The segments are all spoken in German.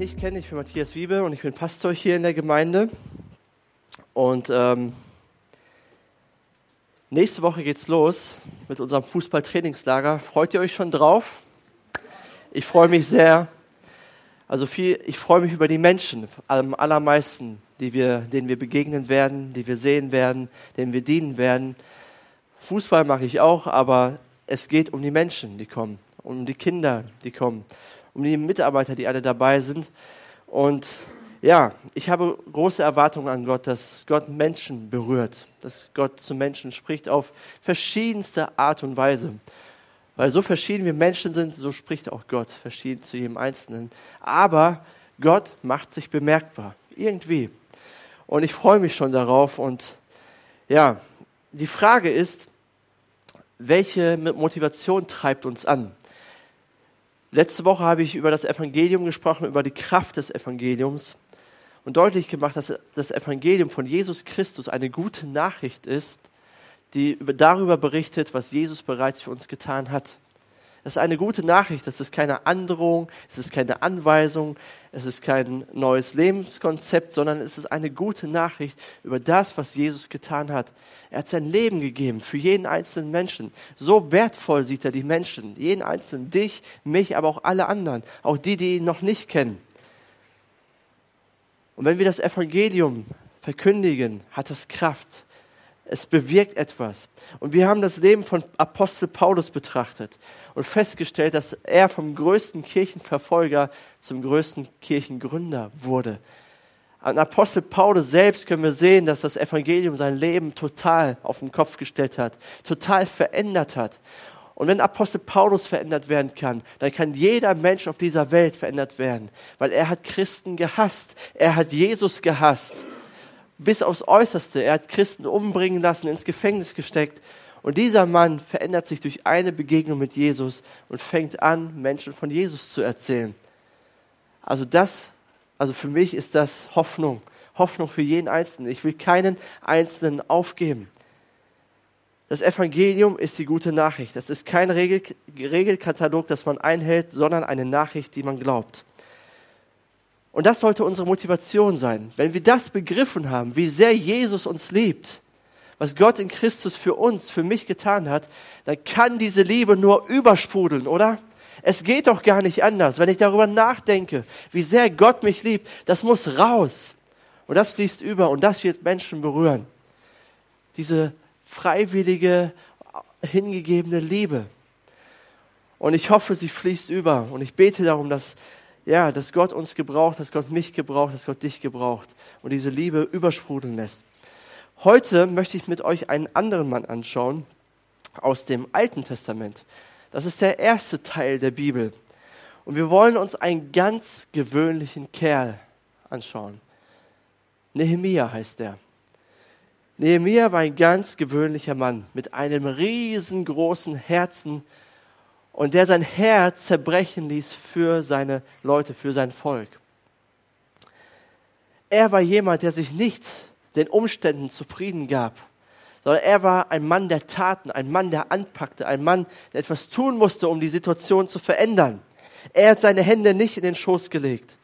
Nicht kennen, ich bin Matthias Wiebe und ich bin Pastor hier in der Gemeinde. Und ähm, nächste Woche geht's los mit unserem Fußballtrainingslager. Freut ihr euch schon drauf? Ich freue mich sehr. Also viel, ich freue mich über die Menschen am allermeisten, die wir, denen wir begegnen werden, die wir sehen werden, denen wir dienen werden. Fußball mache ich auch, aber es geht um die Menschen, die kommen, um die Kinder, die kommen um die Mitarbeiter, die alle dabei sind. Und ja, ich habe große Erwartungen an Gott, dass Gott Menschen berührt, dass Gott zu Menschen spricht auf verschiedenste Art und Weise. Weil so verschieden wir Menschen sind, so spricht auch Gott verschieden zu jedem Einzelnen. Aber Gott macht sich bemerkbar, irgendwie. Und ich freue mich schon darauf. Und ja, die Frage ist, welche Motivation treibt uns an? Letzte Woche habe ich über das Evangelium gesprochen, über die Kraft des Evangeliums und deutlich gemacht, dass das Evangelium von Jesus Christus eine gute Nachricht ist, die darüber berichtet, was Jesus bereits für uns getan hat. Es ist eine gute Nachricht, es ist keine Androhung, es ist keine Anweisung, es ist kein neues Lebenskonzept, sondern es ist eine gute Nachricht über das, was Jesus getan hat. Er hat sein Leben gegeben für jeden einzelnen Menschen. So wertvoll sieht er die Menschen, jeden einzelnen, dich, mich, aber auch alle anderen, auch die, die ihn noch nicht kennen. Und wenn wir das Evangelium verkündigen, hat es Kraft. Es bewirkt etwas. Und wir haben das Leben von Apostel Paulus betrachtet und festgestellt, dass er vom größten Kirchenverfolger zum größten Kirchengründer wurde. An Apostel Paulus selbst können wir sehen, dass das Evangelium sein Leben total auf den Kopf gestellt hat, total verändert hat. Und wenn Apostel Paulus verändert werden kann, dann kann jeder Mensch auf dieser Welt verändert werden, weil er hat Christen gehasst, er hat Jesus gehasst, bis aufs Äußerste. Er hat Christen umbringen lassen, ins Gefängnis gesteckt und dieser Mann verändert sich durch eine Begegnung mit Jesus und fängt an, Menschen von Jesus zu erzählen. Also das, also für mich ist das Hoffnung. Hoffnung für jeden Einzelnen. Ich will keinen Einzelnen aufgeben. Das Evangelium ist die gute Nachricht. Das ist kein Regel, Regelkatalog, das man einhält, sondern eine Nachricht, die man glaubt. Und das sollte unsere Motivation sein. Wenn wir das begriffen haben, wie sehr Jesus uns liebt, was Gott in Christus für uns, für mich getan hat, dann kann diese Liebe nur übersprudeln, oder? Es geht doch gar nicht anders. Wenn ich darüber nachdenke, wie sehr Gott mich liebt, das muss raus. Und das fließt über und das wird Menschen berühren. Diese freiwillige, hingegebene Liebe. Und ich hoffe, sie fließt über. Und ich bete darum, dass, ja, dass Gott uns gebraucht, dass Gott mich gebraucht, dass Gott dich gebraucht und diese Liebe übersprudeln lässt. Heute möchte ich mit euch einen anderen Mann anschauen aus dem Alten Testament. Das ist der erste Teil der Bibel. Und wir wollen uns einen ganz gewöhnlichen Kerl anschauen. Nehemia heißt er. Nehemia war ein ganz gewöhnlicher Mann mit einem riesengroßen Herzen und der sein Herz zerbrechen ließ für seine Leute, für sein Volk. Er war jemand, der sich nicht den Umständen zufrieden gab, sondern er war ein Mann der Taten, ein Mann, der anpackte, ein Mann, der etwas tun musste, um die Situation zu verändern. Er hat seine Hände nicht in den Schoß gelegt.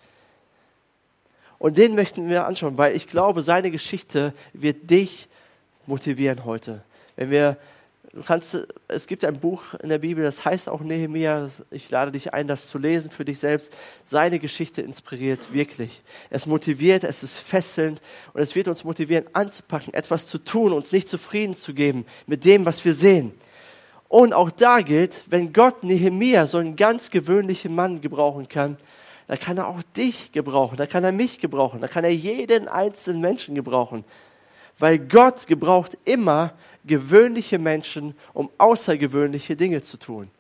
Und den möchten wir anschauen, weil ich glaube, seine Geschichte wird dich motivieren heute. Wenn wir Du kannst, es gibt ein Buch in der Bibel, das heißt auch Nehemia. Ich lade dich ein, das zu lesen für dich selbst. Seine Geschichte inspiriert wirklich. Es motiviert, es ist fesselnd und es wird uns motivieren, anzupacken, etwas zu tun, uns nicht zufrieden zu geben mit dem, was wir sehen. Und auch da gilt, wenn Gott Nehemia, so einen ganz gewöhnlichen Mann gebrauchen kann, dann kann er auch dich gebrauchen, dann kann er mich gebrauchen, dann kann er jeden einzelnen Menschen gebrauchen. Weil Gott gebraucht immer gewöhnliche Menschen, um außergewöhnliche Dinge zu tun.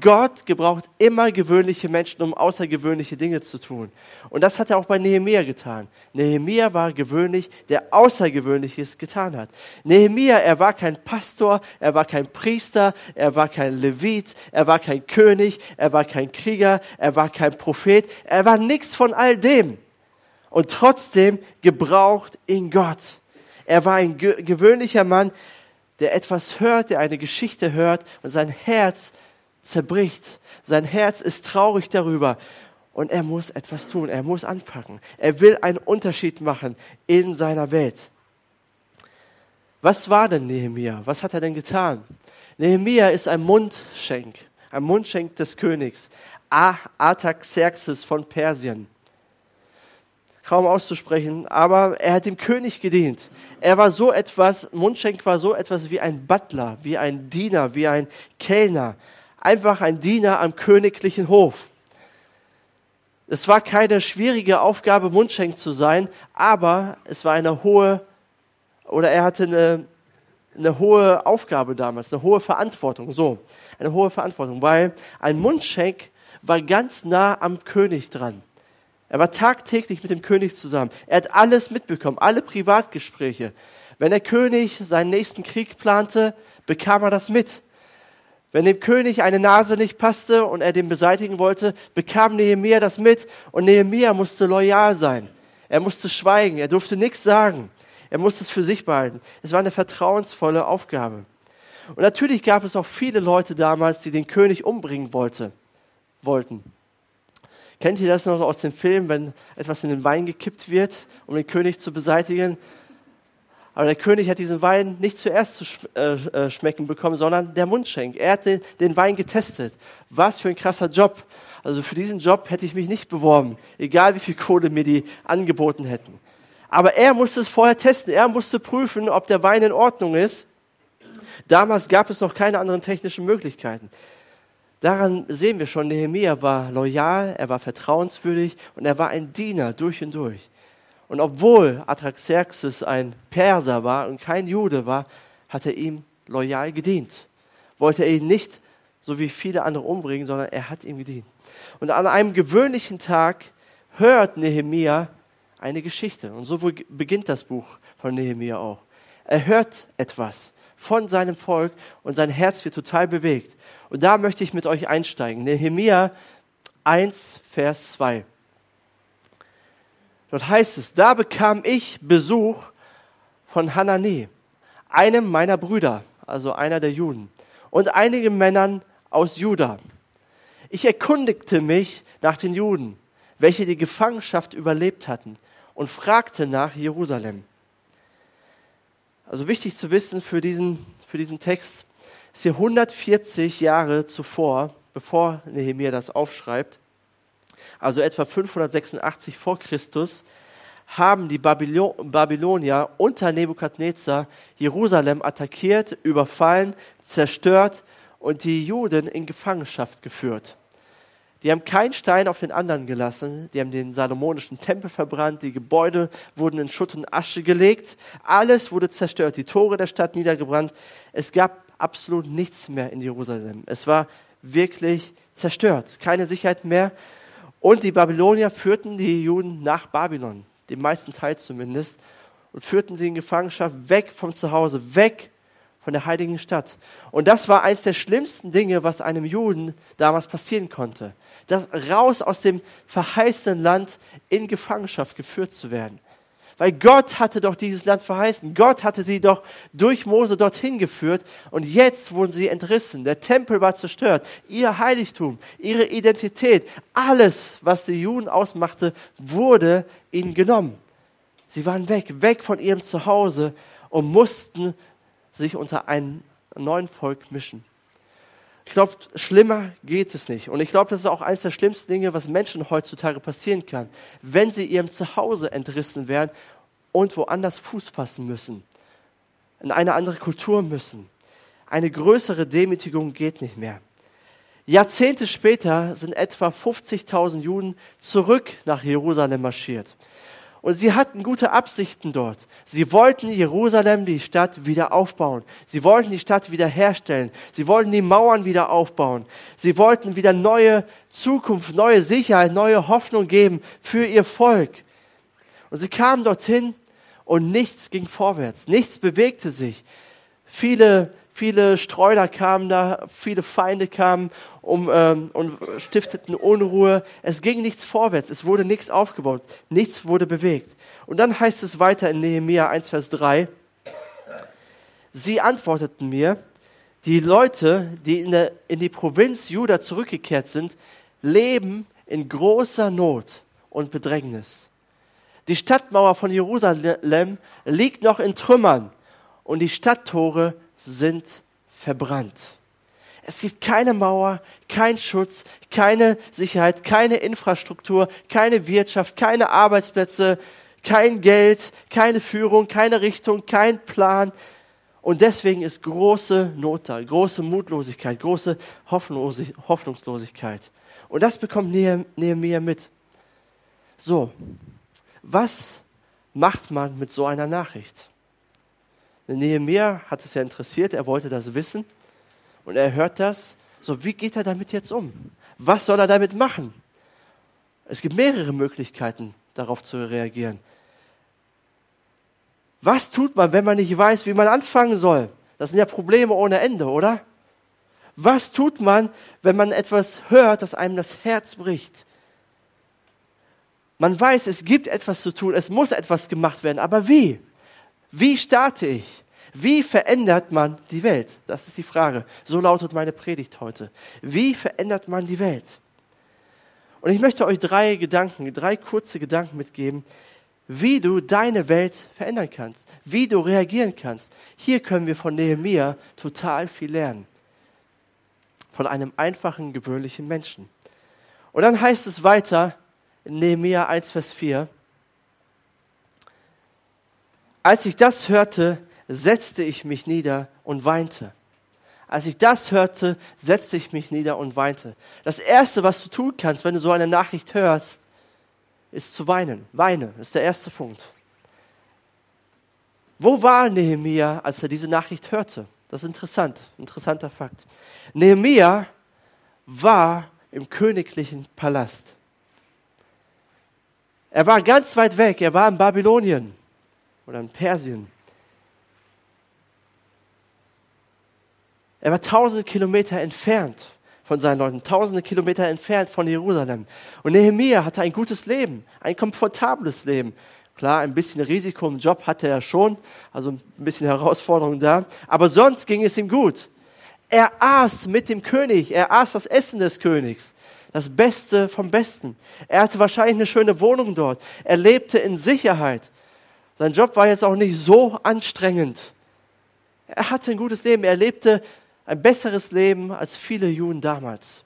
Gott gebraucht immer gewöhnliche Menschen, um außergewöhnliche Dinge zu tun. Und das hat er auch bei Nehemia getan. Nehemia war gewöhnlich, der Außergewöhnliches getan hat. Nehemia, er war kein Pastor, er war kein Priester, er war kein Levit, er war kein König, er war kein Krieger, er war kein Prophet, er war nichts von all dem. Und trotzdem gebraucht ihn Gott. Er war ein gewöhnlicher Mann, der etwas hört, der eine Geschichte hört und sein Herz zerbricht. Sein Herz ist traurig darüber und er muss etwas tun, er muss anpacken. Er will einen Unterschied machen in seiner Welt. Was war denn Nehemia? Was hat er denn getan? Nehemia ist ein Mundschenk, ein Mundschenk des Königs, Artaxerxes von Persien. Kaum auszusprechen, aber er hat dem König gedient. Er war so etwas, Mundschenk war so etwas wie ein Butler, wie ein Diener, wie ein Kellner einfach ein Diener am königlichen Hof. Es war keine schwierige Aufgabe, Mundschenk zu sein, aber es war eine hohe, oder er hatte eine, eine hohe Aufgabe damals, eine hohe Verantwortung, so, eine hohe Verantwortung, weil ein Mundschenk war ganz nah am König dran. Er war tagtäglich mit dem König zusammen. Er hat alles mitbekommen, alle Privatgespräche. Wenn der König seinen nächsten Krieg plante, bekam er das mit. Wenn dem König eine Nase nicht passte und er den beseitigen wollte, bekam Nehemia das mit und Nehemia musste loyal sein. Er musste schweigen, er durfte nichts sagen. Er musste es für sich behalten. Es war eine vertrauensvolle Aufgabe. Und natürlich gab es auch viele Leute damals, die den König umbringen wollte, wollten. Kennt ihr das noch aus den Filmen, wenn etwas in den Wein gekippt wird, um den König zu beseitigen? Aber der König hat diesen Wein nicht zuerst zu äh, äh, schmecken bekommen, sondern der Mundschenk. Er hat den, den Wein getestet. Was für ein krasser Job. Also für diesen Job hätte ich mich nicht beworben, egal wie viel Kohle mir die angeboten hätten. Aber er musste es vorher testen. Er musste prüfen, ob der Wein in Ordnung ist. Damals gab es noch keine anderen technischen Möglichkeiten. Daran sehen wir schon, Nehemiah war loyal, er war vertrauenswürdig und er war ein Diener durch und durch. Und obwohl Atraxerxes ein Perser war und kein Jude war, hat er ihm loyal gedient. Wollte er ihn nicht so wie viele andere umbringen, sondern er hat ihm gedient. Und an einem gewöhnlichen Tag hört Nehemia eine Geschichte. Und so beginnt das Buch von Nehemia auch. Er hört etwas von seinem Volk und sein Herz wird total bewegt. Und da möchte ich mit euch einsteigen. Nehemia 1, Vers 2. Dort heißt es, da bekam ich Besuch von Hanani, einem meiner Brüder, also einer der Juden, und einigen Männern aus Juda. Ich erkundigte mich nach den Juden, welche die Gefangenschaft überlebt hatten, und fragte nach Jerusalem. Also wichtig zu wissen für diesen, für diesen Text, ist hier 140 Jahre zuvor, bevor Nehemiah das aufschreibt, also etwa 586 vor Christus, haben die Babylonier unter Nebukadnezar Jerusalem attackiert, überfallen, zerstört und die Juden in Gefangenschaft geführt. Die haben keinen Stein auf den anderen gelassen, die haben den salomonischen Tempel verbrannt, die Gebäude wurden in Schutt und Asche gelegt, alles wurde zerstört, die Tore der Stadt niedergebrannt. Es gab absolut nichts mehr in Jerusalem. Es war wirklich zerstört, keine Sicherheit mehr. Und die Babylonier führten die Juden nach Babylon, den meisten Teil zumindest, und führten sie in Gefangenschaft weg vom Zuhause, weg von der heiligen Stadt. Und das war eines der schlimmsten Dinge, was einem Juden damals passieren konnte. Das raus aus dem verheißenen Land in Gefangenschaft geführt zu werden. Weil Gott hatte doch dieses Land verheißen. Gott hatte sie doch durch Mose dorthin geführt und jetzt wurden sie entrissen. Der Tempel war zerstört. Ihr Heiligtum, ihre Identität, alles, was die Juden ausmachte, wurde ihnen genommen. Sie waren weg, weg von ihrem Zuhause und mussten sich unter ein neuen Volk mischen. Ich glaube, schlimmer geht es nicht. Und ich glaube, das ist auch eines der schlimmsten Dinge, was Menschen heutzutage passieren kann, wenn sie ihrem Zuhause entrissen werden und woanders Fuß fassen müssen, in eine andere Kultur müssen. Eine größere Demütigung geht nicht mehr. Jahrzehnte später sind etwa 50.000 Juden zurück nach Jerusalem marschiert. Und sie hatten gute Absichten dort. Sie wollten Jerusalem, die Stadt, wieder aufbauen. Sie wollten die Stadt wieder herstellen. Sie wollten die Mauern wieder aufbauen. Sie wollten wieder neue Zukunft, neue Sicherheit, neue Hoffnung geben für ihr Volk. Und sie kamen dorthin und nichts ging vorwärts. Nichts bewegte sich. Viele, viele Streuler kamen da, viele Feinde kamen um, ähm, und stifteten Unruhe. Es ging nichts vorwärts, es wurde nichts aufgebaut, nichts wurde bewegt. Und dann heißt es weiter in Nehemiah 1, Vers 3, sie antworteten mir, die Leute, die in, der, in die Provinz Juda zurückgekehrt sind, leben in großer Not und Bedrängnis. Die Stadtmauer von Jerusalem liegt noch in Trümmern und die Stadttore sind verbrannt. Es gibt keine Mauer, kein Schutz, keine Sicherheit, keine Infrastruktur, keine Wirtschaft, keine Arbeitsplätze, kein Geld, keine Führung, keine Richtung, kein Plan. Und deswegen ist große Not da, große Mutlosigkeit, große Hoffnungslosigkeit. Und das bekommt Nehemiah mit. So, was macht man mit so einer Nachricht? Nehemiah hat es ja interessiert, er wollte das wissen und er hört das. So, wie geht er damit jetzt um? Was soll er damit machen? Es gibt mehrere Möglichkeiten, darauf zu reagieren. Was tut man, wenn man nicht weiß, wie man anfangen soll? Das sind ja Probleme ohne Ende, oder? Was tut man, wenn man etwas hört, das einem das Herz bricht? Man weiß, es gibt etwas zu tun, es muss etwas gemacht werden, aber wie? Wie starte ich? Wie verändert man die Welt? Das ist die Frage. So lautet meine Predigt heute. Wie verändert man die Welt? Und ich möchte euch drei Gedanken, drei kurze Gedanken mitgeben, wie du deine Welt verändern kannst, wie du reagieren kannst. Hier können wir von Nehemiah total viel lernen. Von einem einfachen, gewöhnlichen Menschen. Und dann heißt es weiter in Nehemiah 1, Vers 4, als ich das hörte, setzte ich mich nieder und weinte. Als ich das hörte, setzte ich mich nieder und weinte. Das Erste, was du tun kannst, wenn du so eine Nachricht hörst, ist zu weinen. Weine ist der erste Punkt. Wo war Nehemia, als er diese Nachricht hörte? Das ist interessant, interessanter Fakt. Nehemia war im königlichen Palast. Er war ganz weit weg, er war in Babylonien oder in Persien. Er war tausende Kilometer entfernt von seinen Leuten, tausende Kilometer entfernt von Jerusalem. Und Nehemiah hatte ein gutes Leben, ein komfortables Leben. Klar, ein bisschen Risiko im Job hatte er schon, also ein bisschen Herausforderung da. Aber sonst ging es ihm gut. Er aß mit dem König, er aß das Essen des Königs. Das Beste vom Besten. Er hatte wahrscheinlich eine schöne Wohnung dort. Er lebte in Sicherheit. Sein Job war jetzt auch nicht so anstrengend. Er hatte ein gutes Leben. Er lebte ein besseres Leben als viele Juden damals.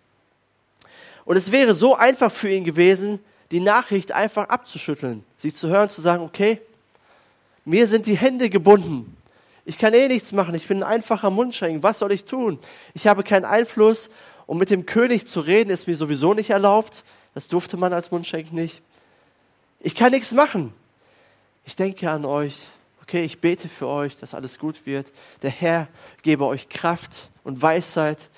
Und es wäre so einfach für ihn gewesen, die Nachricht einfach abzuschütteln, sie zu hören, zu sagen, okay, mir sind die Hände gebunden. Ich kann eh nichts machen. Ich bin ein einfacher Mundschenk. Was soll ich tun? Ich habe keinen Einfluss. Und mit dem König zu reden ist mir sowieso nicht erlaubt. Das durfte man als Mundschenk nicht. Ich kann nichts machen. Ich denke an euch. Okay, ich bete für euch, dass alles gut wird. Der Herr gebe euch Kraft und Weisheit.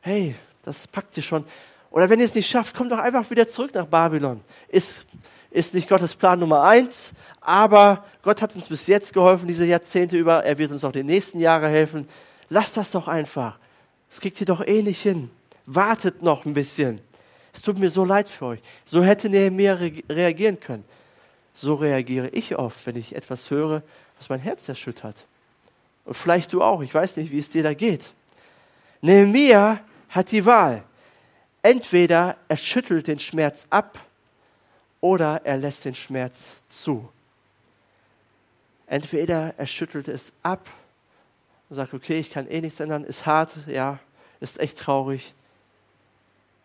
Hey, das packt ihr schon. Oder wenn ihr es nicht schafft, kommt doch einfach wieder zurück nach Babylon. Ist, ist nicht Gottes Plan Nummer eins, aber Gott hat uns bis jetzt geholfen, diese Jahrzehnte über. Er wird uns auch die nächsten Jahre helfen. Lasst das doch einfach. Das kriegt ihr doch eh nicht hin. Wartet noch ein bisschen. Es tut mir so leid für euch. So hätte Nehemiah reagieren können. So reagiere ich oft, wenn ich etwas höre, was mein Herz erschüttert. Und vielleicht du auch. Ich weiß nicht, wie es dir da geht. Nehemiah hat die Wahl. Entweder er schüttelt den Schmerz ab oder er lässt den Schmerz zu. Entweder er schüttelt es ab und sagt, okay, ich kann eh nichts ändern, ist hart, ja, ist echt traurig.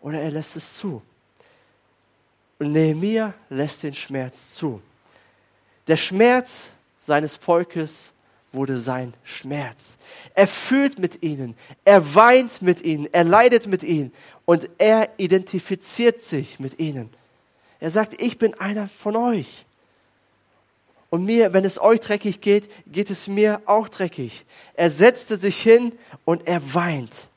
Oder er lässt es zu. Und Nehemiah lässt den Schmerz zu. Der Schmerz seines Volkes wurde sein Schmerz. Er fühlt mit ihnen, er weint mit ihnen, er leidet mit ihnen und er identifiziert sich mit ihnen. Er sagt, ich bin einer von euch. Und mir, wenn es euch dreckig geht, geht es mir auch dreckig. Er setzte sich hin und er weint.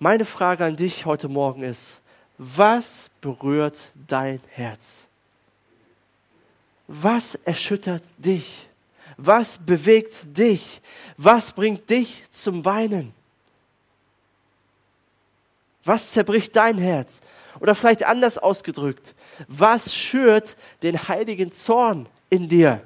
Meine Frage an dich heute Morgen ist, was berührt dein Herz? Was erschüttert dich? Was bewegt dich? Was bringt dich zum Weinen? Was zerbricht dein Herz? Oder vielleicht anders ausgedrückt, was schürt den heiligen Zorn in dir?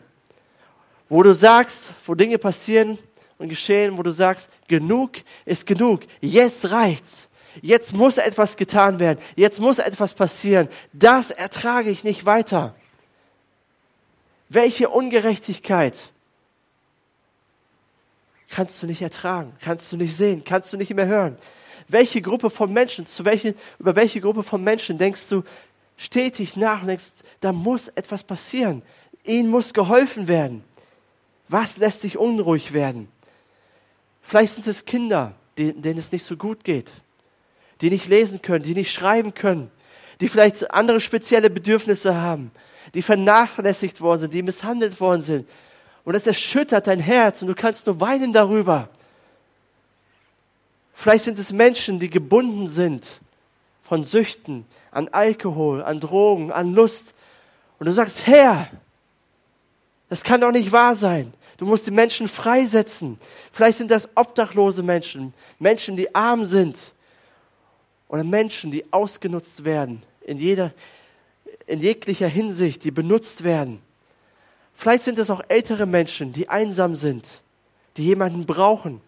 Wo du sagst, wo Dinge passieren und geschehen, wo du sagst, genug ist genug, jetzt reicht's. Jetzt muss etwas getan werden. Jetzt muss etwas passieren. Das ertrage ich nicht weiter. Welche Ungerechtigkeit kannst du nicht ertragen, kannst du nicht sehen, kannst du nicht mehr hören? Welche Gruppe von Menschen, zu welchen, über welche Gruppe von Menschen denkst du stetig nach und denkst, da muss etwas passieren. Ihnen muss geholfen werden. Was lässt dich unruhig werden? Vielleicht sind es Kinder, denen es nicht so gut geht, die nicht lesen können, die nicht schreiben können, die vielleicht andere spezielle Bedürfnisse haben, die vernachlässigt worden sind, die misshandelt worden sind. Und das erschüttert dein Herz und du kannst nur weinen darüber. Vielleicht sind es Menschen, die gebunden sind von Süchten, an Alkohol, an Drogen, an Lust. Und du sagst, Herr, das kann doch nicht wahr sein. Du musst die Menschen freisetzen. Vielleicht sind das obdachlose Menschen, Menschen, die arm sind. Oder Menschen, die ausgenutzt werden, in, jeder, in jeglicher Hinsicht, die benutzt werden. Vielleicht sind es auch ältere Menschen, die einsam sind, die jemanden brauchen.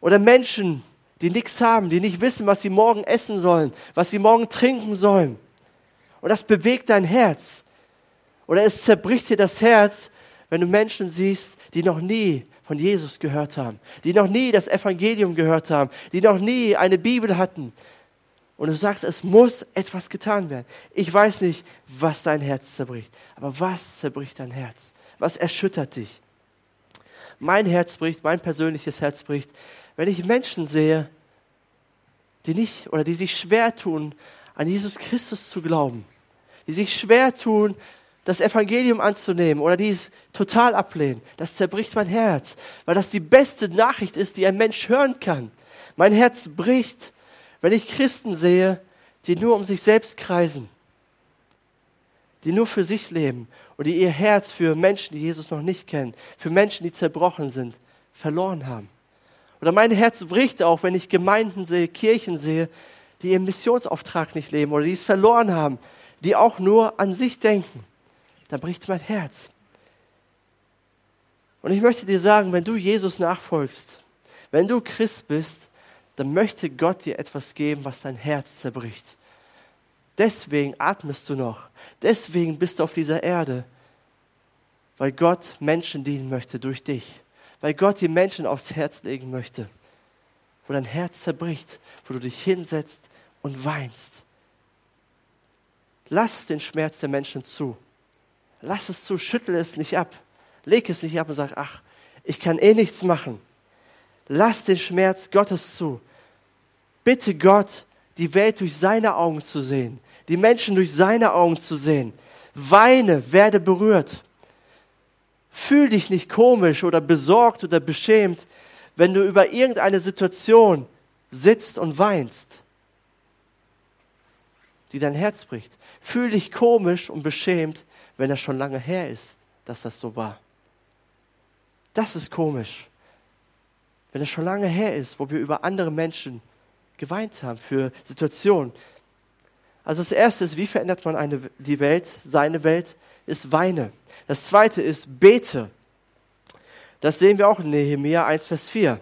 Oder Menschen, die nichts haben, die nicht wissen, was sie morgen essen sollen, was sie morgen trinken sollen. Und das bewegt dein Herz. Oder es zerbricht dir das Herz, wenn du Menschen siehst, die noch nie von Jesus gehört haben, die noch nie das Evangelium gehört haben, die noch nie eine Bibel hatten. Und du sagst, es muss etwas getan werden. Ich weiß nicht, was dein Herz zerbricht, aber was zerbricht dein Herz? Was erschüttert dich? Mein Herz bricht, mein persönliches Herz bricht, wenn ich Menschen sehe, die nicht oder die sich schwer tun, an Jesus Christus zu glauben, die sich schwer tun, das Evangelium anzunehmen oder die es total ablehnen, das zerbricht mein Herz, weil das die beste Nachricht ist, die ein Mensch hören kann. Mein Herz bricht, wenn ich Christen sehe, die nur um sich selbst kreisen, die nur für sich leben und die ihr Herz für Menschen, die Jesus noch nicht kennen, für Menschen, die zerbrochen sind, verloren haben. Oder mein Herz bricht auch, wenn ich Gemeinden sehe, Kirchen sehe, die ihren Missionsauftrag nicht leben oder die es verloren haben, die auch nur an sich denken. Da bricht mein Herz. Und ich möchte dir sagen, wenn du Jesus nachfolgst, wenn du Christ bist, dann möchte Gott dir etwas geben, was dein Herz zerbricht. Deswegen atmest du noch. Deswegen bist du auf dieser Erde, weil Gott Menschen dienen möchte durch dich weil Gott die Menschen aufs Herz legen möchte, wo dein Herz zerbricht, wo du dich hinsetzt und weinst. Lass den Schmerz der Menschen zu. Lass es zu, schüttel es nicht ab. Leg es nicht ab und sag, ach, ich kann eh nichts machen. Lass den Schmerz Gottes zu. Bitte Gott, die Welt durch seine Augen zu sehen, die Menschen durch seine Augen zu sehen. Weine, werde berührt. Fühl dich nicht komisch oder besorgt oder beschämt, wenn du über irgendeine Situation sitzt und weinst, die dein Herz bricht. Fühl dich komisch und beschämt, wenn das schon lange her ist, dass das so war. Das ist komisch. Wenn es schon lange her ist, wo wir über andere Menschen geweint haben, für Situationen. Also das Erste ist, wie verändert man eine, die Welt, seine Welt, ist Weine. Das zweite ist bete. Das sehen wir auch in Nehemiah 1, Vers 4.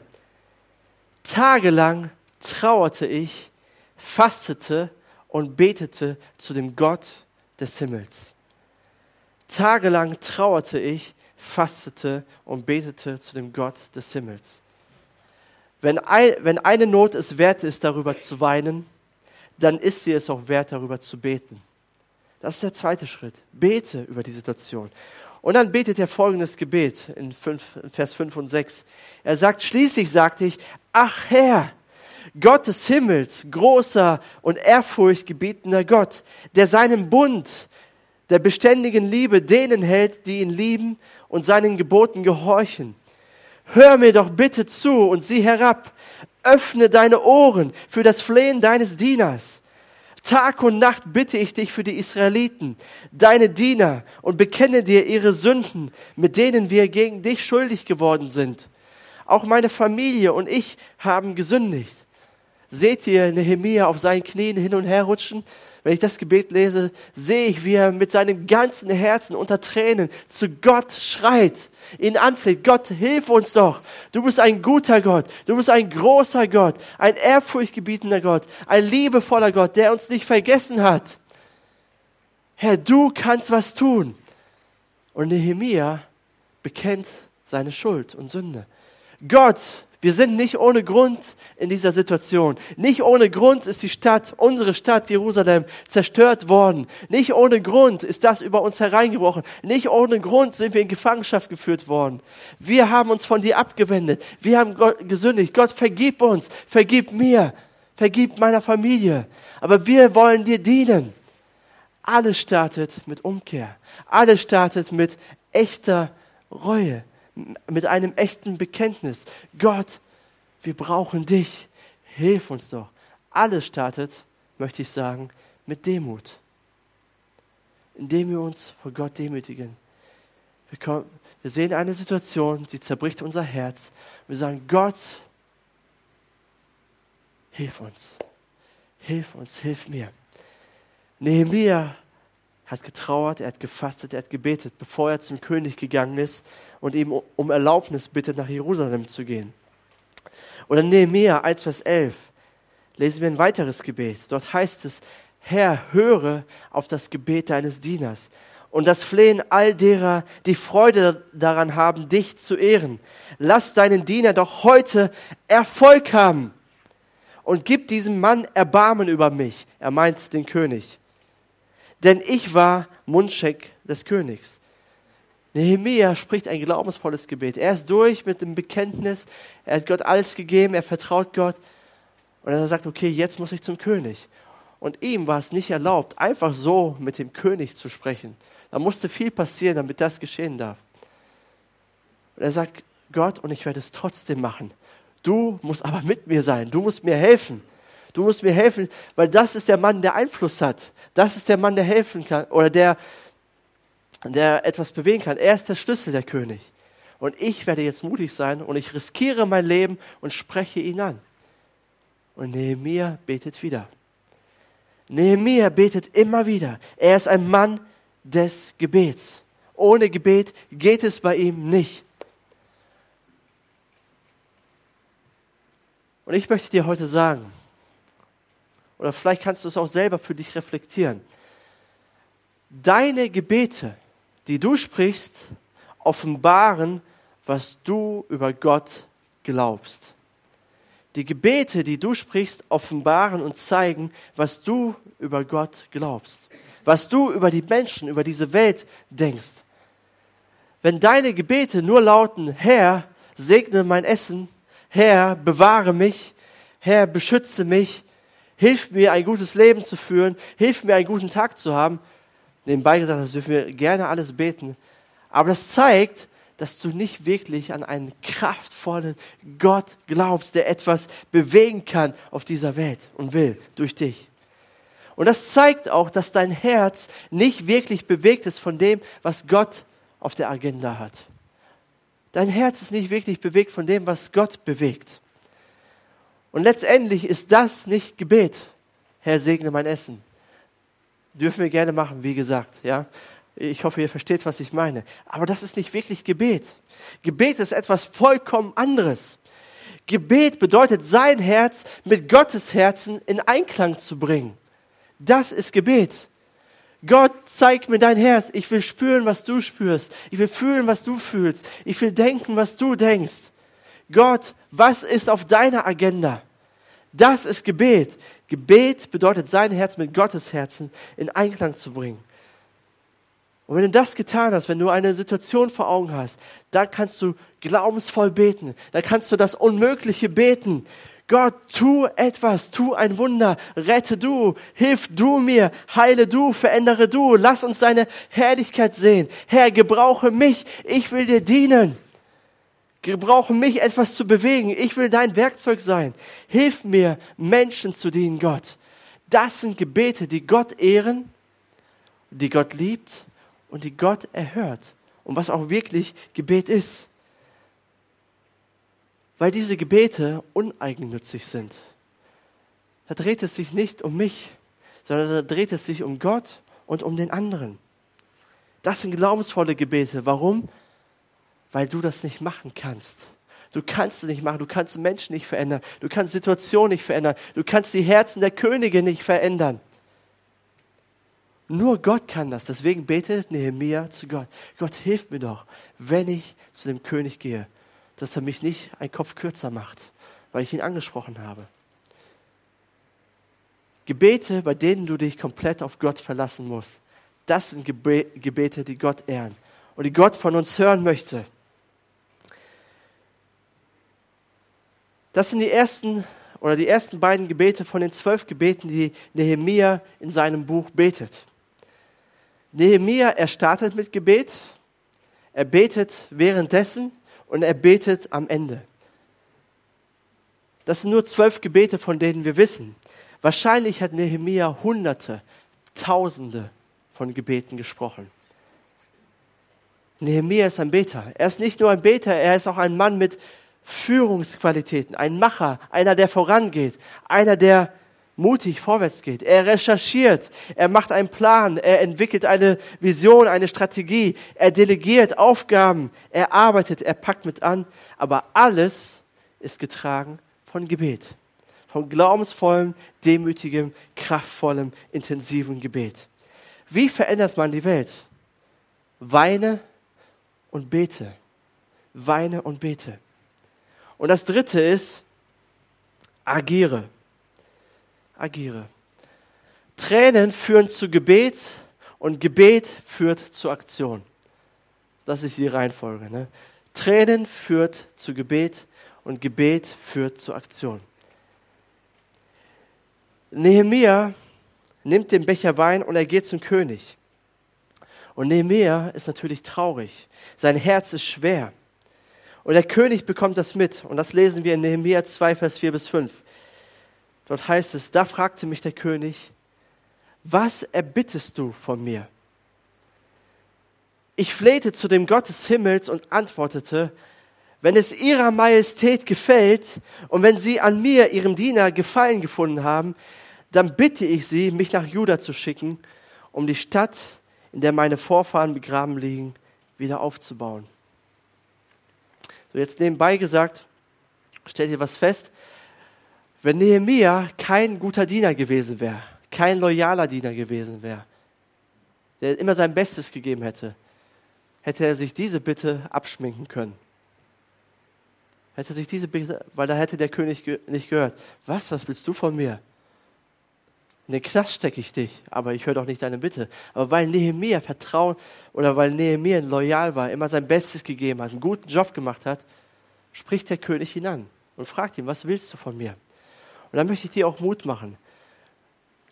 Tagelang trauerte ich, fastete und betete zu dem Gott des Himmels. Tagelang trauerte ich, fastete und betete zu dem Gott des Himmels. Wenn, ein, wenn eine Not es wert ist, darüber zu weinen, dann ist sie es auch wert, darüber zu beten. Das ist der zweite Schritt. Bete über die Situation. Und dann betet er folgendes Gebet in, 5, in Vers 5 und 6. Er sagt, schließlich sagte ich, ach Herr, Gott des Himmels, großer und ehrfurchtgebietender Gott, der seinen Bund, der beständigen Liebe denen hält, die ihn lieben und seinen Geboten gehorchen. Hör mir doch bitte zu und sieh herab. Öffne deine Ohren für das Flehen deines Dieners. Tag und Nacht bitte ich dich für die Israeliten, deine Diener, und bekenne dir ihre Sünden, mit denen wir gegen dich schuldig geworden sind. Auch meine Familie und ich haben gesündigt. Seht ihr Nehemia auf seinen Knien hin und her rutschen? Wenn ich das Gebet lese, sehe ich, wie er mit seinem ganzen Herzen unter Tränen zu Gott schreit, ihn anfleht. Gott, hilf uns doch. Du bist ein guter Gott. Du bist ein großer Gott, ein ehrfurchtgebietender Gott, ein liebevoller Gott, der uns nicht vergessen hat. Herr, du kannst was tun. Und Nehemia bekennt seine Schuld und Sünde. Gott, wir sind nicht ohne Grund in dieser Situation. Nicht ohne Grund ist die Stadt, unsere Stadt Jerusalem, zerstört worden. Nicht ohne Grund ist das über uns hereingebrochen. Nicht ohne Grund sind wir in Gefangenschaft geführt worden. Wir haben uns von dir abgewendet. Wir haben Gott gesündigt. Gott, vergib uns, vergib mir, vergib meiner Familie. Aber wir wollen dir dienen. Alles startet mit Umkehr. Alles startet mit echter Reue mit einem echten Bekenntnis. Gott, wir brauchen dich. Hilf uns doch. Alles startet, möchte ich sagen, mit Demut. Indem wir uns vor Gott demütigen. Wir, kommen, wir sehen eine Situation, sie zerbricht unser Herz. Wir sagen, Gott, hilf uns. Hilf uns, hilf mir. Nehemiah hat getrauert, er hat gefastet, er hat gebetet, bevor er zum König gegangen ist und ihm um Erlaubnis bittet, nach Jerusalem zu gehen. Oder Nehemiah 1, Vers 11 lesen wir ein weiteres Gebet. Dort heißt es, Herr, höre auf das Gebet deines Dieners und das Flehen all derer, die Freude daran haben, dich zu ehren. Lass deinen Diener doch heute Erfolg haben und gib diesem Mann Erbarmen über mich. Er meint den König. Denn ich war Mundscheck des Königs. Nehemiah spricht ein glaubensvolles Gebet. Er ist durch mit dem Bekenntnis. Er hat Gott alles gegeben. Er vertraut Gott. Und er sagt, okay, jetzt muss ich zum König. Und ihm war es nicht erlaubt, einfach so mit dem König zu sprechen. Da musste viel passieren, damit das geschehen darf. Und er sagt, Gott, und ich werde es trotzdem machen. Du musst aber mit mir sein. Du musst mir helfen. Du musst mir helfen, weil das ist der Mann, der Einfluss hat. Das ist der Mann, der helfen kann oder der, der etwas bewegen kann. Er ist der Schlüssel, der König. Und ich werde jetzt mutig sein und ich riskiere mein Leben und spreche ihn an. Und Nehemiah betet wieder. Nehemiah betet immer wieder. Er ist ein Mann des Gebets. Ohne Gebet geht es bei ihm nicht. Und ich möchte dir heute sagen, oder vielleicht kannst du es auch selber für dich reflektieren, deine Gebete die du sprichst, offenbaren, was du über Gott glaubst. Die Gebete, die du sprichst, offenbaren und zeigen, was du über Gott glaubst, was du über die Menschen, über diese Welt denkst. Wenn deine Gebete nur lauten, Herr, segne mein Essen, Herr, bewahre mich, Herr, beschütze mich, hilf mir ein gutes Leben zu führen, hilf mir einen guten Tag zu haben, nebenbei gesagt, das dürfen wir gerne alles beten. Aber das zeigt, dass du nicht wirklich an einen kraftvollen Gott glaubst, der etwas bewegen kann auf dieser Welt und will durch dich. Und das zeigt auch, dass dein Herz nicht wirklich bewegt ist von dem, was Gott auf der Agenda hat. Dein Herz ist nicht wirklich bewegt von dem, was Gott bewegt. Und letztendlich ist das nicht Gebet. Herr, segne mein Essen. Dürfen wir gerne machen, wie gesagt, ja. Ich hoffe, ihr versteht, was ich meine. Aber das ist nicht wirklich Gebet. Gebet ist etwas vollkommen anderes. Gebet bedeutet, sein Herz mit Gottes Herzen in Einklang zu bringen. Das ist Gebet. Gott, zeig mir dein Herz. Ich will spüren, was du spürst. Ich will fühlen, was du fühlst. Ich will denken, was du denkst. Gott, was ist auf deiner Agenda? Das ist Gebet. Gebet bedeutet, sein Herz mit Gottes Herzen in Einklang zu bringen. Und wenn du das getan hast, wenn du eine Situation vor Augen hast, dann kannst du glaubensvoll beten. Dann kannst du das Unmögliche beten. Gott, tu etwas, tu ein Wunder, rette du, hilf du mir, heile du, verändere du, lass uns deine Herrlichkeit sehen. Herr, gebrauche mich, ich will dir dienen. Gebrauche mich, etwas zu bewegen. Ich will dein Werkzeug sein. Hilf mir, Menschen zu dienen, Gott. Das sind Gebete, die Gott ehren, die Gott liebt und die Gott erhört. Und was auch wirklich Gebet ist. Weil diese Gebete uneigennützig sind. Da dreht es sich nicht um mich, sondern da dreht es sich um Gott und um den anderen. Das sind glaubensvolle Gebete. Warum? Weil du das nicht machen kannst. Du kannst es nicht machen, du kannst Menschen nicht verändern, du kannst Situationen nicht verändern, du kannst die Herzen der Könige nicht verändern. Nur Gott kann das. Deswegen betet Nehemiah zu Gott. Gott hilf mir doch, wenn ich zu dem König gehe, dass er mich nicht einen Kopf kürzer macht, weil ich ihn angesprochen habe. Gebete, bei denen du dich komplett auf Gott verlassen musst, das sind Gebete, die Gott ehren und die Gott von uns hören möchte. Das sind die ersten oder die ersten beiden Gebete von den zwölf Gebeten, die Nehemia in seinem Buch betet. Nehemia, er startet mit Gebet, er betet währenddessen und er betet am Ende. Das sind nur zwölf Gebete, von denen wir wissen. Wahrscheinlich hat Nehemia Hunderte, Tausende von Gebeten gesprochen. Nehemia ist ein Beter. Er ist nicht nur ein Beter, er ist auch ein Mann mit Führungsqualitäten, ein Macher, einer, der vorangeht, einer, der mutig vorwärts geht. Er recherchiert, er macht einen Plan, er entwickelt eine Vision, eine Strategie, er delegiert Aufgaben, er arbeitet, er packt mit an, aber alles ist getragen von Gebet, von glaubensvollem, demütigem, kraftvollem, intensivem Gebet. Wie verändert man die Welt? Weine und bete. Weine und bete. Und das dritte ist, agiere. Agiere. Tränen führen zu Gebet und Gebet führt zu Aktion. Das ist die Reihenfolge. Ne? Tränen führt zu Gebet und Gebet führt zu Aktion. Nehemia nimmt den Becher Wein und er geht zum König. Und Nehemia ist natürlich traurig. Sein Herz ist schwer. Und der König bekommt das mit. Und das lesen wir in Nehemiah 2, Vers 4 bis 5. Dort heißt es, da fragte mich der König, was erbittest du von mir? Ich flehte zu dem Gott des Himmels und antwortete, wenn es ihrer Majestät gefällt und wenn sie an mir, ihrem Diener, Gefallen gefunden haben, dann bitte ich sie, mich nach Juda zu schicken, um die Stadt, in der meine Vorfahren begraben liegen, wieder aufzubauen. So jetzt nebenbei gesagt, stellt ihr was fest, wenn Nehemia kein guter Diener gewesen wäre, kein loyaler Diener gewesen wäre, der immer sein Bestes gegeben hätte, hätte er sich diese Bitte abschminken können. Hätte sich diese Bitte, weil da hätte der König nicht gehört. Was, was willst du von mir? In den Knast stecke ich dich, aber ich höre doch nicht deine Bitte. Aber weil Nehemiah vertraut oder weil Nehemiah loyal war, immer sein Bestes gegeben hat, einen guten Job gemacht hat, spricht der König ihn an und fragt ihn, was willst du von mir? Und dann möchte ich dir auch Mut machen,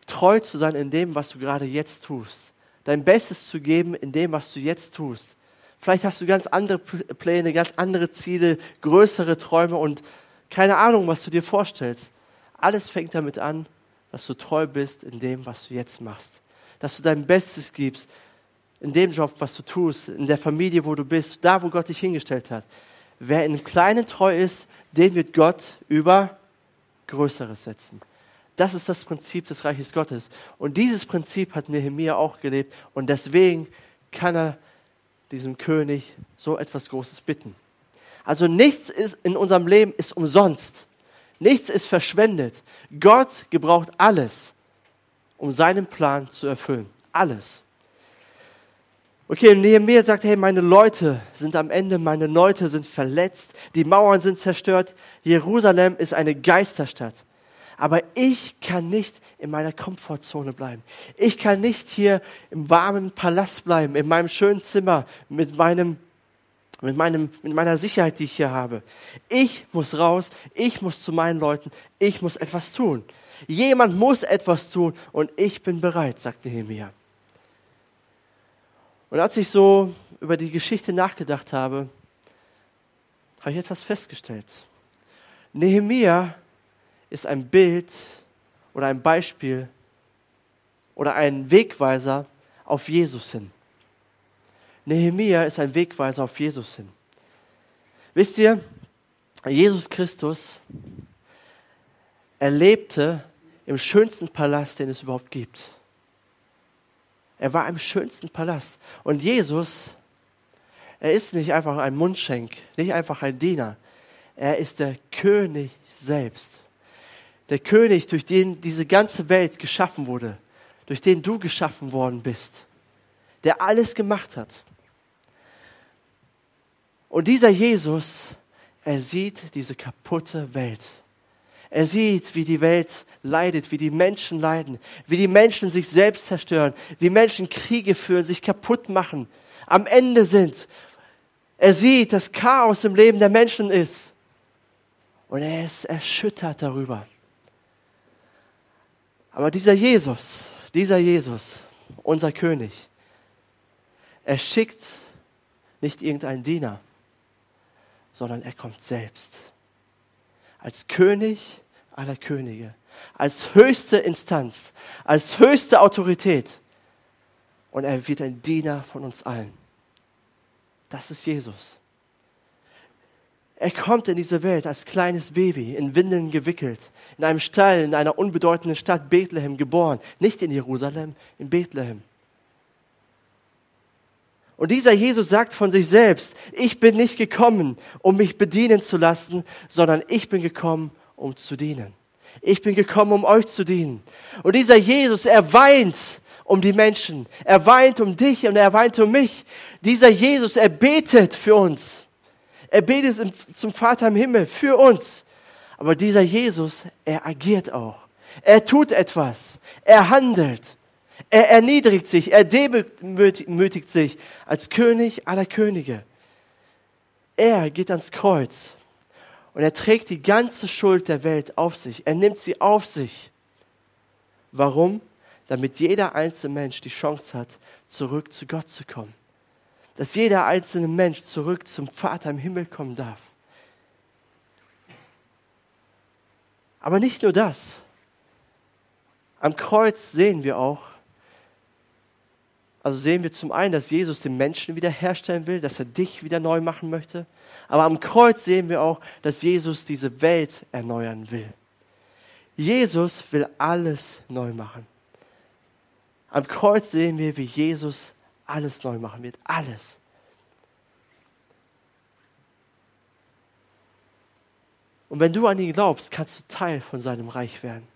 treu zu sein in dem, was du gerade jetzt tust. Dein Bestes zu geben in dem, was du jetzt tust. Vielleicht hast du ganz andere Pläne, ganz andere Ziele, größere Träume und keine Ahnung, was du dir vorstellst. Alles fängt damit an, dass du treu bist in dem, was du jetzt machst. Dass du dein Bestes gibst in dem Job, was du tust, in der Familie, wo du bist, da, wo Gott dich hingestellt hat. Wer in Kleinen treu ist, den wird Gott über Größeres setzen. Das ist das Prinzip des Reiches Gottes. Und dieses Prinzip hat Nehemiah auch gelebt. Und deswegen kann er diesem König so etwas Großes bitten. Also nichts ist in unserem Leben ist umsonst. Nichts ist verschwendet. Gott gebraucht alles, um seinen Plan zu erfüllen. Alles. Okay, Nehemiah sagt, hey, meine Leute sind am Ende, meine Leute sind verletzt, die Mauern sind zerstört, Jerusalem ist eine Geisterstadt. Aber ich kann nicht in meiner Komfortzone bleiben. Ich kann nicht hier im warmen Palast bleiben, in meinem schönen Zimmer mit meinem mit, meinem, mit meiner Sicherheit, die ich hier habe. Ich muss raus, ich muss zu meinen Leuten, ich muss etwas tun. Jemand muss etwas tun und ich bin bereit, sagt Nehemiah. Und als ich so über die Geschichte nachgedacht habe, habe ich etwas festgestellt. Nehemiah ist ein Bild oder ein Beispiel oder ein Wegweiser auf Jesus hin. Nehemia ist ein Wegweiser auf Jesus hin. Wisst ihr, Jesus Christus erlebte im schönsten Palast, den es überhaupt gibt. Er war im schönsten Palast. Und Jesus, er ist nicht einfach ein Mundschenk, nicht einfach ein Diener. Er ist der König selbst. Der König, durch den diese ganze Welt geschaffen wurde, durch den du geschaffen worden bist, der alles gemacht hat. Und dieser Jesus, er sieht diese kaputte Welt. Er sieht, wie die Welt leidet, wie die Menschen leiden, wie die Menschen sich selbst zerstören, wie Menschen Kriege führen, sich kaputt machen, am Ende sind. Er sieht, dass Chaos im Leben der Menschen ist. Und er ist erschüttert darüber. Aber dieser Jesus, dieser Jesus, unser König, er schickt nicht irgendeinen Diener, sondern er kommt selbst. Als König aller Könige, als höchste Instanz, als höchste Autorität. Und er wird ein Diener von uns allen. Das ist Jesus. Er kommt in diese Welt als kleines Baby, in Windeln gewickelt, in einem Stall, in einer unbedeutenden Stadt Bethlehem geboren, nicht in Jerusalem, in Bethlehem. Und dieser Jesus sagt von sich selbst, ich bin nicht gekommen, um mich bedienen zu lassen, sondern ich bin gekommen, um zu dienen. Ich bin gekommen, um euch zu dienen. Und dieser Jesus, er weint um die Menschen. Er weint um dich und er weint um mich. Dieser Jesus, er betet für uns. Er betet zum Vater im Himmel für uns. Aber dieser Jesus, er agiert auch. Er tut etwas. Er handelt. Er erniedrigt sich, er demütigt sich als König aller Könige. Er geht ans Kreuz und er trägt die ganze Schuld der Welt auf sich. Er nimmt sie auf sich. Warum? Damit jeder einzelne Mensch die Chance hat, zurück zu Gott zu kommen. Dass jeder einzelne Mensch zurück zum Vater im Himmel kommen darf. Aber nicht nur das. Am Kreuz sehen wir auch, also sehen wir zum einen, dass Jesus den Menschen wiederherstellen will, dass er dich wieder neu machen möchte. Aber am Kreuz sehen wir auch, dass Jesus diese Welt erneuern will. Jesus will alles neu machen. Am Kreuz sehen wir, wie Jesus alles neu machen wird. Alles. Und wenn du an ihn glaubst, kannst du Teil von seinem Reich werden.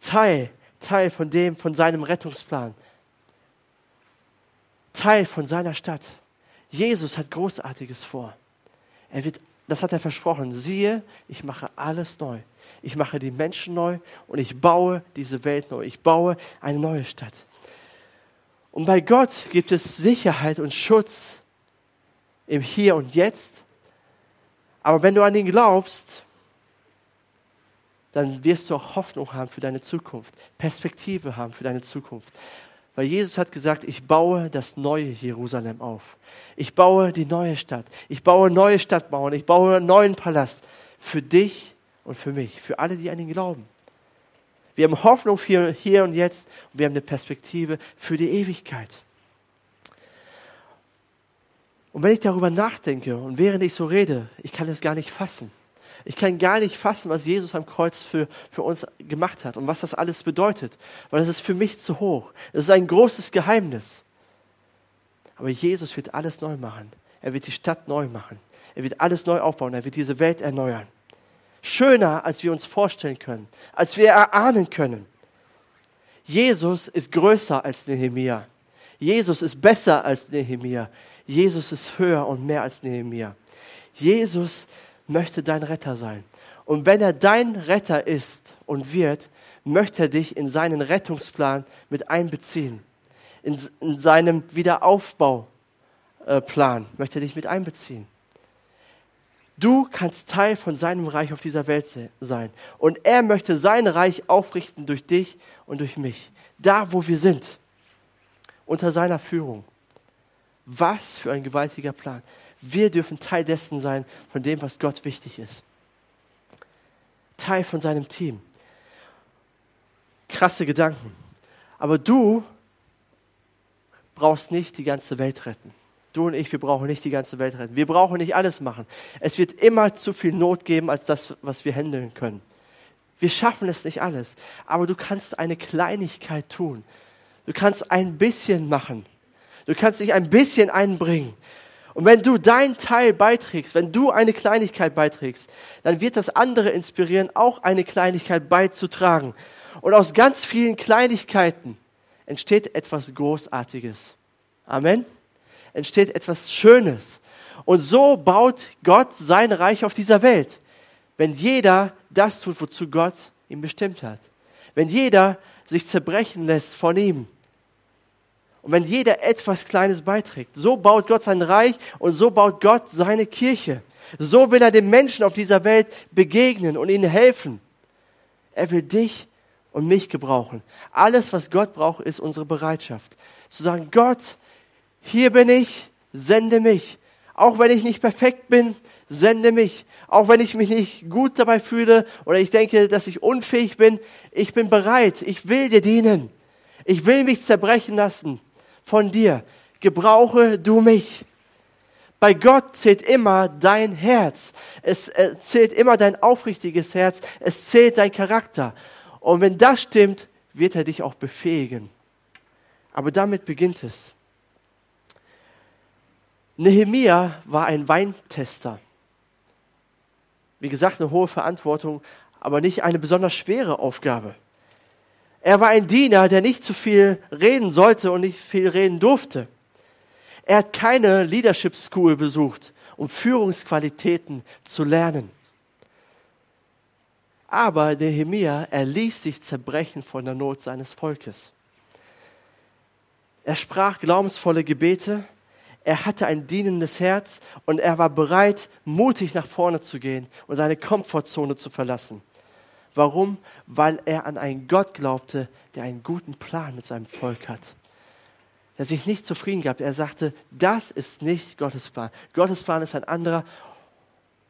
Teil, Teil von dem, von seinem Rettungsplan. Teil von seiner Stadt. Jesus hat Großartiges vor. Er wird, das hat er versprochen. Siehe, ich mache alles neu. Ich mache die Menschen neu und ich baue diese Welt neu. Ich baue eine neue Stadt. Und bei Gott gibt es Sicherheit und Schutz im Hier und Jetzt. Aber wenn du an ihn glaubst, dann wirst du auch Hoffnung haben für deine Zukunft, Perspektive haben für deine Zukunft. Weil Jesus hat gesagt, ich baue das neue Jerusalem auf. Ich baue die neue Stadt. Ich baue neue Stadtmauern. Ich baue einen neuen Palast für dich und für mich, für alle, die an ihn glauben. Wir haben Hoffnung für hier und jetzt und wir haben eine Perspektive für die Ewigkeit. Und wenn ich darüber nachdenke und während ich so rede, ich kann es gar nicht fassen. Ich kann gar nicht fassen, was Jesus am Kreuz für, für uns gemacht hat und was das alles bedeutet, weil das ist für mich zu hoch. Es ist ein großes Geheimnis. Aber Jesus wird alles neu machen. Er wird die Stadt neu machen. Er wird alles neu aufbauen. Er wird diese Welt erneuern. Schöner, als wir uns vorstellen können, als wir erahnen können. Jesus ist größer als Nehemia. Jesus ist besser als Nehemia. Jesus ist höher und mehr als Nehemia. Jesus möchte dein Retter sein. Und wenn er dein Retter ist und wird, möchte er dich in seinen Rettungsplan mit einbeziehen, in, in seinem Wiederaufbau äh, möchte er dich mit einbeziehen. Du kannst Teil von seinem Reich auf dieser Welt sein. Und er möchte sein Reich aufrichten durch dich und durch mich. Da, wo wir sind. Unter seiner Führung. Was für ein gewaltiger Plan. Wir dürfen Teil dessen sein, von dem, was Gott wichtig ist. Teil von seinem Team. Krasse Gedanken. Aber du brauchst nicht die ganze Welt retten. Du und ich, wir brauchen nicht die ganze Welt retten. Wir brauchen nicht alles machen. Es wird immer zu viel Not geben, als das, was wir handeln können. Wir schaffen es nicht alles. Aber du kannst eine Kleinigkeit tun. Du kannst ein bisschen machen. Du kannst dich ein bisschen einbringen. Und wenn du deinen Teil beiträgst, wenn du eine Kleinigkeit beiträgst, dann wird das andere inspirieren, auch eine Kleinigkeit beizutragen. Und aus ganz vielen Kleinigkeiten entsteht etwas Großartiges. Amen entsteht etwas Schönes. Und so baut Gott sein Reich auf dieser Welt. Wenn jeder das tut, wozu Gott ihn bestimmt hat. Wenn jeder sich zerbrechen lässt von ihm. Und wenn jeder etwas Kleines beiträgt. So baut Gott sein Reich und so baut Gott seine Kirche. So will er den Menschen auf dieser Welt begegnen und ihnen helfen. Er will dich und mich gebrauchen. Alles, was Gott braucht, ist unsere Bereitschaft. Zu sagen, Gott, hier bin ich, sende mich. Auch wenn ich nicht perfekt bin, sende mich. Auch wenn ich mich nicht gut dabei fühle oder ich denke, dass ich unfähig bin, ich bin bereit. Ich will dir dienen. Ich will mich zerbrechen lassen von dir. Gebrauche du mich. Bei Gott zählt immer dein Herz. Es zählt immer dein aufrichtiges Herz. Es zählt dein Charakter. Und wenn das stimmt, wird er dich auch befähigen. Aber damit beginnt es. Nehemia war ein Weintester. Wie gesagt, eine hohe Verantwortung, aber nicht eine besonders schwere Aufgabe. Er war ein Diener, der nicht zu viel reden sollte und nicht viel reden durfte. Er hat keine Leadership School besucht, um Führungsqualitäten zu lernen. Aber Nehemia, er ließ sich zerbrechen von der Not seines Volkes. Er sprach glaubensvolle Gebete, er hatte ein dienendes Herz und er war bereit, mutig nach vorne zu gehen und seine Komfortzone zu verlassen. Warum? Weil er an einen Gott glaubte, der einen guten Plan mit seinem Volk hat. Er sich nicht zufrieden gab. Er sagte, das ist nicht Gottes Plan. Gottes Plan ist ein anderer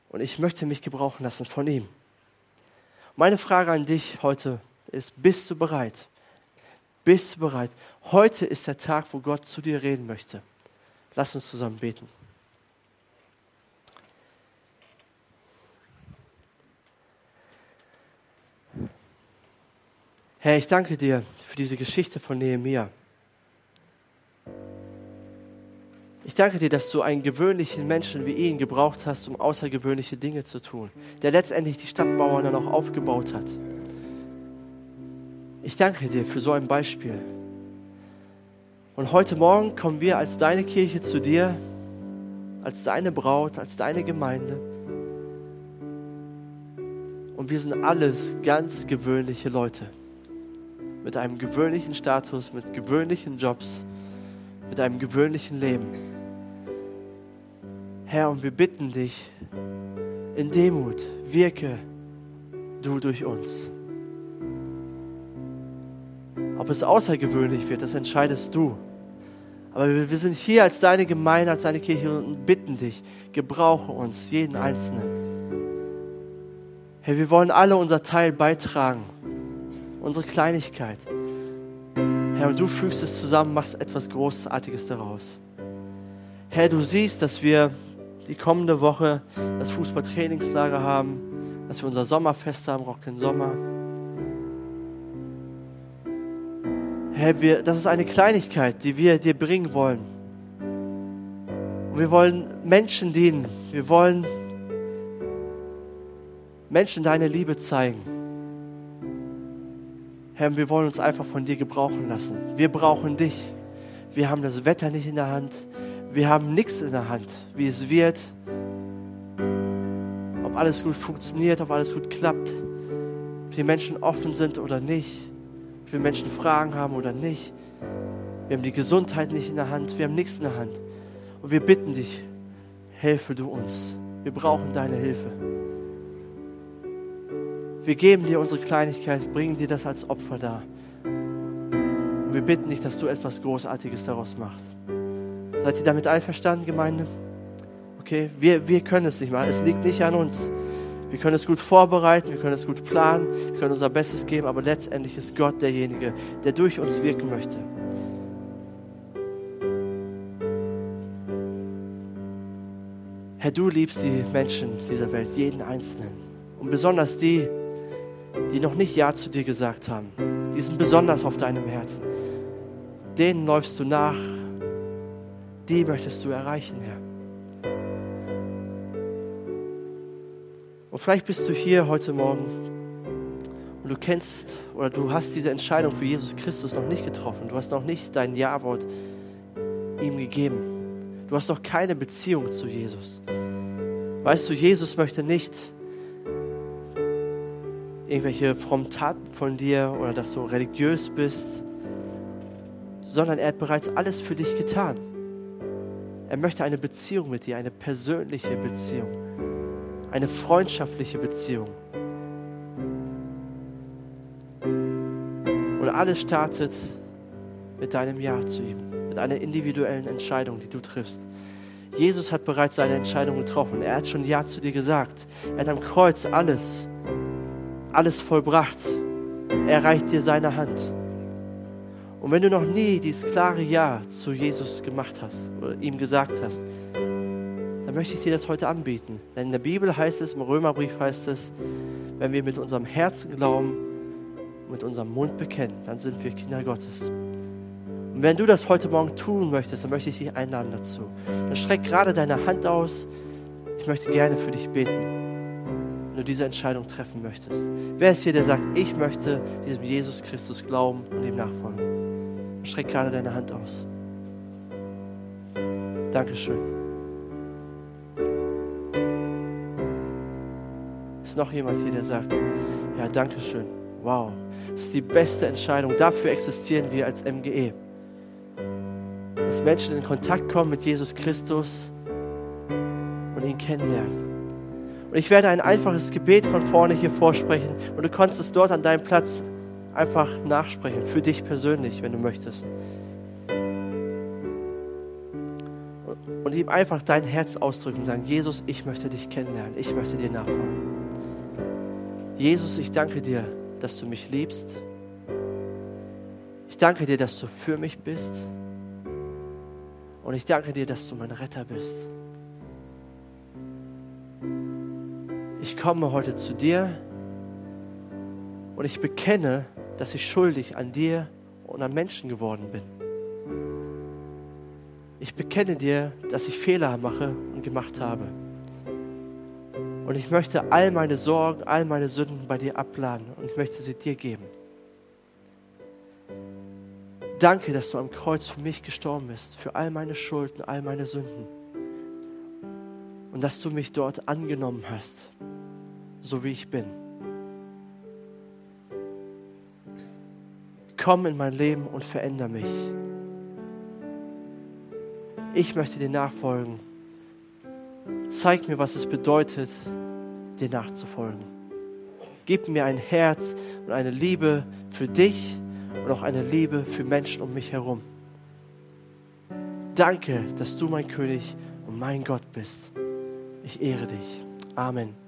und ich möchte mich gebrauchen lassen von ihm. Meine Frage an dich heute ist, bist du bereit? Bist du bereit? Heute ist der Tag, wo Gott zu dir reden möchte. Lass uns zusammen beten. Herr, ich danke dir für diese Geschichte von Nehemia. Ich danke dir, dass du einen gewöhnlichen Menschen wie ihn gebraucht hast, um außergewöhnliche Dinge zu tun, der letztendlich die Stadtmauern dann auch aufgebaut hat. Ich danke dir für so ein Beispiel. Und heute Morgen kommen wir als deine Kirche zu dir, als deine Braut, als deine Gemeinde. Und wir sind alles ganz gewöhnliche Leute. Mit einem gewöhnlichen Status, mit gewöhnlichen Jobs, mit einem gewöhnlichen Leben. Herr, und wir bitten dich, in Demut wirke du durch uns. Ob es außergewöhnlich wird, das entscheidest du. Aber wir sind hier als deine Gemeinde, als deine Kirche und bitten dich, gebrauche uns, jeden Einzelnen. Herr, wir wollen alle unser Teil beitragen, unsere Kleinigkeit. Herr, und du fügst es zusammen, machst etwas Großartiges daraus. Herr, du siehst, dass wir die kommende Woche das Fußballtrainingslager haben, dass wir unser Sommerfest haben, Rock den Sommer. Herr, wir, das ist eine Kleinigkeit, die wir dir bringen wollen. Und wir wollen Menschen dienen. Wir wollen Menschen deine Liebe zeigen. Herr, wir wollen uns einfach von dir gebrauchen lassen. Wir brauchen dich. Wir haben das Wetter nicht in der Hand. Wir haben nichts in der Hand, wie es wird. Ob alles gut funktioniert, ob alles gut klappt. Ob die Menschen offen sind oder nicht ob wir Menschen Fragen haben oder nicht. Wir haben die Gesundheit nicht in der Hand, wir haben nichts in der Hand. Und Und wir bitten dich, helfe du uns. Wir brauchen deine Hilfe. Wir geben dir unsere Kleinigkeit, bringen dir das als Opfer dar. Und wir bitten dich, dass du etwas Großartiges daraus machst. Seid ihr damit einverstanden, Gemeinde? Okay, wir, wir können es nicht machen. Es liegt nicht an uns. Wir können es gut vorbereiten, wir können es gut planen, wir können unser Bestes geben, aber letztendlich ist Gott derjenige, der durch uns wirken möchte. Herr, du liebst die Menschen dieser Welt, jeden Einzelnen. Und besonders die, die noch nicht Ja zu dir gesagt haben. Die sind besonders auf deinem Herzen. Denen läufst du nach. Die möchtest du erreichen, Herr. Und vielleicht bist du hier heute Morgen und du kennst oder du hast diese Entscheidung für Jesus Christus noch nicht getroffen. Du hast noch nicht dein Ja-Wort ihm gegeben. Du hast noch keine Beziehung zu Jesus. Weißt du, Jesus möchte nicht irgendwelche frommen Taten von dir oder dass du religiös bist, sondern er hat bereits alles für dich getan. Er möchte eine Beziehung mit dir, eine persönliche Beziehung eine freundschaftliche Beziehung. Und alles startet mit deinem Ja zu ihm, mit einer individuellen Entscheidung, die du triffst. Jesus hat bereits seine Entscheidung getroffen. Er hat schon Ja zu dir gesagt. Er hat am Kreuz alles, alles vollbracht. Er reicht dir seine Hand. Und wenn du noch nie dieses klare Ja zu Jesus gemacht hast oder ihm gesagt hast, möchte ich dir das heute anbieten. Denn in der Bibel heißt es, im Römerbrief heißt es, wenn wir mit unserem Herzen glauben und mit unserem Mund bekennen, dann sind wir Kinder Gottes. Und wenn du das heute Morgen tun möchtest, dann möchte ich dich einladen dazu. Dann streck gerade deine Hand aus. Ich möchte gerne für dich beten, wenn du diese Entscheidung treffen möchtest. Wer ist hier, der sagt, ich möchte diesem Jesus Christus glauben und ihm nachfolgen? Streck gerade deine Hand aus. Dankeschön. Ist noch jemand hier, der sagt, ja, danke schön. Wow, das ist die beste Entscheidung. Dafür existieren wir als MGE. Dass Menschen in Kontakt kommen mit Jesus Christus und ihn kennenlernen. Und ich werde ein einfaches Gebet von vorne hier vorsprechen und du kannst es dort an deinem Platz einfach nachsprechen, für dich persönlich, wenn du möchtest. Und ihm einfach dein Herz ausdrücken und sagen, Jesus, ich möchte dich kennenlernen, ich möchte dir nachfolgen. Jesus, ich danke dir, dass du mich liebst. Ich danke dir, dass du für mich bist. Und ich danke dir, dass du mein Retter bist. Ich komme heute zu dir und ich bekenne, dass ich schuldig an dir und an Menschen geworden bin. Ich bekenne dir, dass ich Fehler mache und gemacht habe. Und ich möchte all meine Sorgen, all meine Sünden bei dir abladen und ich möchte sie dir geben. Danke, dass du am Kreuz für mich gestorben bist, für all meine Schulden, all meine Sünden. Und dass du mich dort angenommen hast, so wie ich bin. Komm in mein Leben und verändere mich. Ich möchte dir nachfolgen Zeig mir, was es bedeutet, dir nachzufolgen. Gib mir ein Herz und eine Liebe für dich und auch eine Liebe für Menschen um mich herum. Danke, dass du mein König und mein Gott bist. Ich ehre dich. Amen.